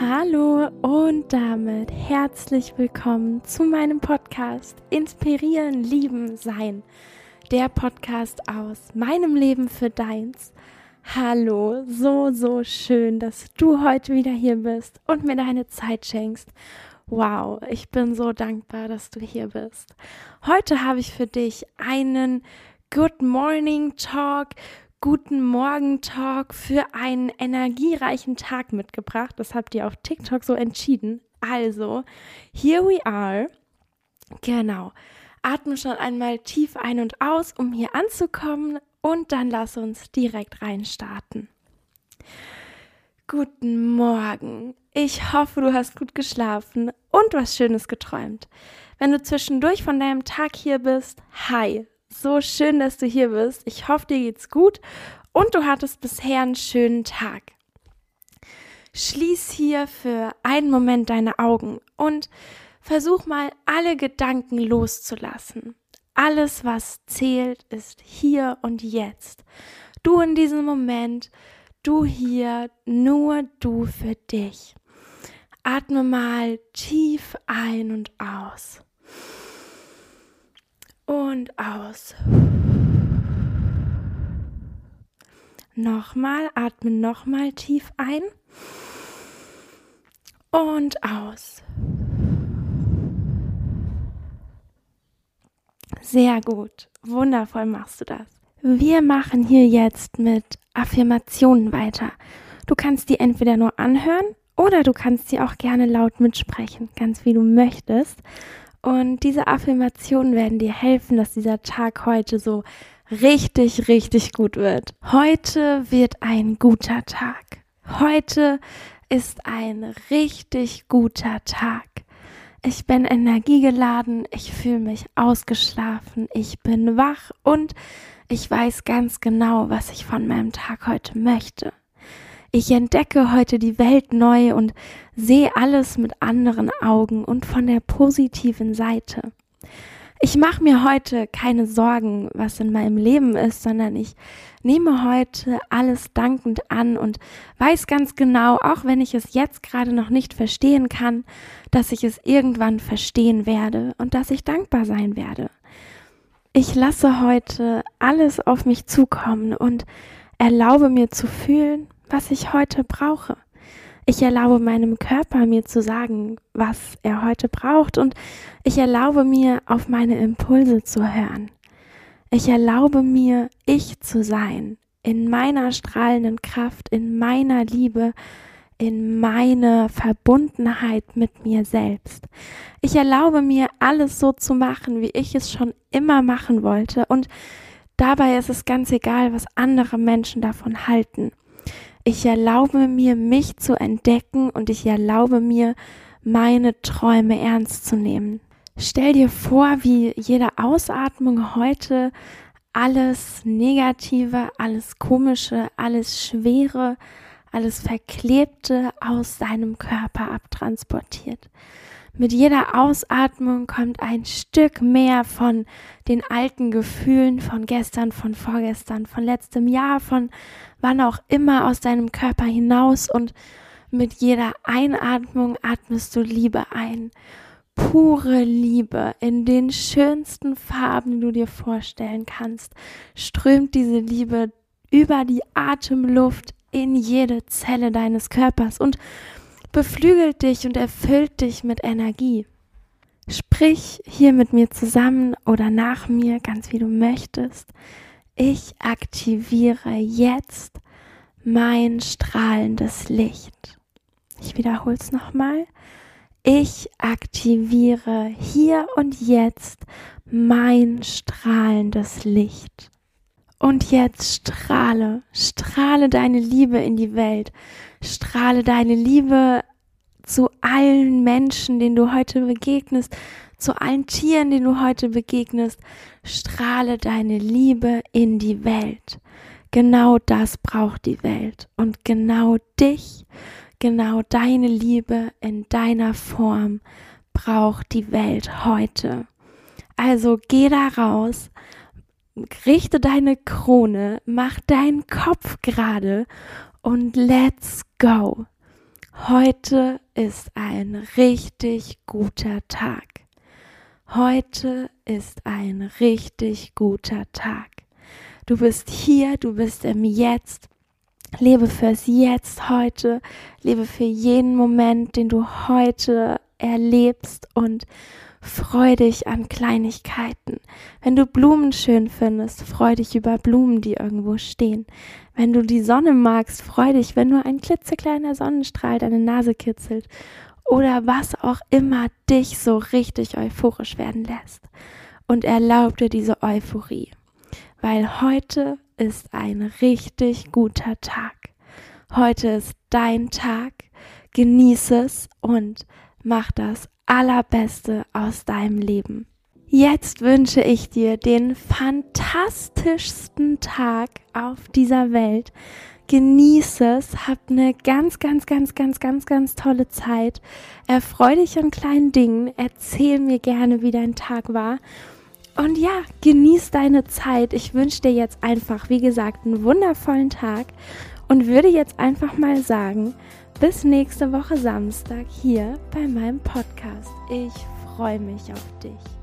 Hallo und damit herzlich willkommen zu meinem Podcast Inspirieren, Lieben, Sein. Der Podcast aus meinem Leben für deins. Hallo, so, so schön, dass du heute wieder hier bist und mir deine Zeit schenkst. Wow, ich bin so dankbar, dass du hier bist. Heute habe ich für dich einen Good Morning Talk, Guten Morgen Talk für einen energiereichen Tag mitgebracht. Das habt ihr auf TikTok so entschieden. Also, here we are. Genau. Atme schon einmal tief ein und aus, um hier anzukommen und dann lass uns direkt reinstarten. Guten Morgen. Ich hoffe, du hast gut geschlafen und was Schönes geträumt. Wenn du zwischendurch von deinem Tag hier bist, hi, so schön, dass du hier bist. Ich hoffe, dir geht's gut und du hattest bisher einen schönen Tag. Schließ hier für einen Moment deine Augen und versuch mal alle Gedanken loszulassen. Alles, was zählt, ist hier und jetzt. Du in diesem Moment, du hier, nur du für dich. Atme mal tief ein und aus und aus. Nochmal, atme nochmal tief ein und aus. Sehr gut, wundervoll machst du das. Wir machen hier jetzt mit Affirmationen weiter. Du kannst die entweder nur anhören oder du kannst sie auch gerne laut mitsprechen, ganz wie du möchtest. Und diese Affirmationen werden dir helfen, dass dieser Tag heute so richtig, richtig gut wird. Heute wird ein guter Tag. Heute ist ein richtig guter Tag. Ich bin energiegeladen, ich fühle mich ausgeschlafen, ich bin wach und ich weiß ganz genau, was ich von meinem Tag heute möchte. Ich entdecke heute die Welt neu und sehe alles mit anderen Augen und von der positiven Seite. Ich mache mir heute keine Sorgen, was in meinem Leben ist, sondern ich nehme heute alles dankend an und weiß ganz genau, auch wenn ich es jetzt gerade noch nicht verstehen kann, dass ich es irgendwann verstehen werde und dass ich dankbar sein werde. Ich lasse heute alles auf mich zukommen und erlaube mir zu fühlen, was ich heute brauche. Ich erlaube meinem Körper mir zu sagen, was er heute braucht und ich erlaube mir, auf meine Impulse zu hören. Ich erlaube mir, ich zu sein, in meiner strahlenden Kraft, in meiner Liebe, in meiner Verbundenheit mit mir selbst. Ich erlaube mir, alles so zu machen, wie ich es schon immer machen wollte und dabei ist es ganz egal, was andere Menschen davon halten. Ich erlaube mir, mich zu entdecken und ich erlaube mir, meine Träume ernst zu nehmen. Stell dir vor, wie jede Ausatmung heute alles Negative, alles Komische, alles Schwere, alles Verklebte aus deinem Körper abtransportiert. Mit jeder Ausatmung kommt ein Stück mehr von den alten Gefühlen von gestern, von vorgestern, von letztem Jahr, von wann auch immer aus deinem Körper hinaus und mit jeder Einatmung atmest du Liebe ein. Pure Liebe in den schönsten Farben, die du dir vorstellen kannst, strömt diese Liebe über die Atemluft in jede Zelle deines Körpers und beflügelt dich und erfüllt dich mit Energie. Sprich hier mit mir zusammen oder nach mir, ganz wie du möchtest. Ich aktiviere jetzt mein strahlendes Licht. Ich wiederhole es nochmal. Ich aktiviere hier und jetzt mein strahlendes Licht. Und jetzt strahle, strahle deine Liebe in die Welt, strahle deine Liebe zu allen Menschen, denen du heute begegnest, zu allen Tieren, denen du heute begegnest. Strahle deine Liebe in die Welt. Genau das braucht die Welt. Und genau dich, genau deine Liebe in deiner Form braucht die Welt heute. Also geh da raus, richte deine Krone, mach deinen Kopf gerade und let's go. Heute ist ein richtig guter Tag. Heute ist ein richtig guter Tag. Du bist hier, du bist im Jetzt. Lebe fürs Jetzt heute. Lebe für jeden Moment, den du heute erlebst und freu dich an Kleinigkeiten. Wenn du Blumen schön findest, freu dich über Blumen, die irgendwo stehen. Wenn du die Sonne magst, freu dich, wenn nur ein klitzekleiner Sonnenstrahl deine Nase kitzelt oder was auch immer dich so richtig euphorisch werden lässt. Und erlaub dir diese Euphorie, weil heute ist ein richtig guter Tag. Heute ist dein Tag, genieße es und mach das Allerbeste aus deinem Leben. Jetzt wünsche ich dir den fantastischsten Tag auf dieser Welt genieße es, hab eine ganz, ganz, ganz, ganz, ganz, ganz tolle Zeit. Erfreu dich an kleinen Dingen, erzähl mir gerne, wie dein Tag war. Und ja, genieß deine Zeit. Ich wünsche dir jetzt einfach, wie gesagt, einen wundervollen Tag und würde jetzt einfach mal sagen, bis nächste Woche Samstag hier bei meinem Podcast. Ich freue mich auf dich.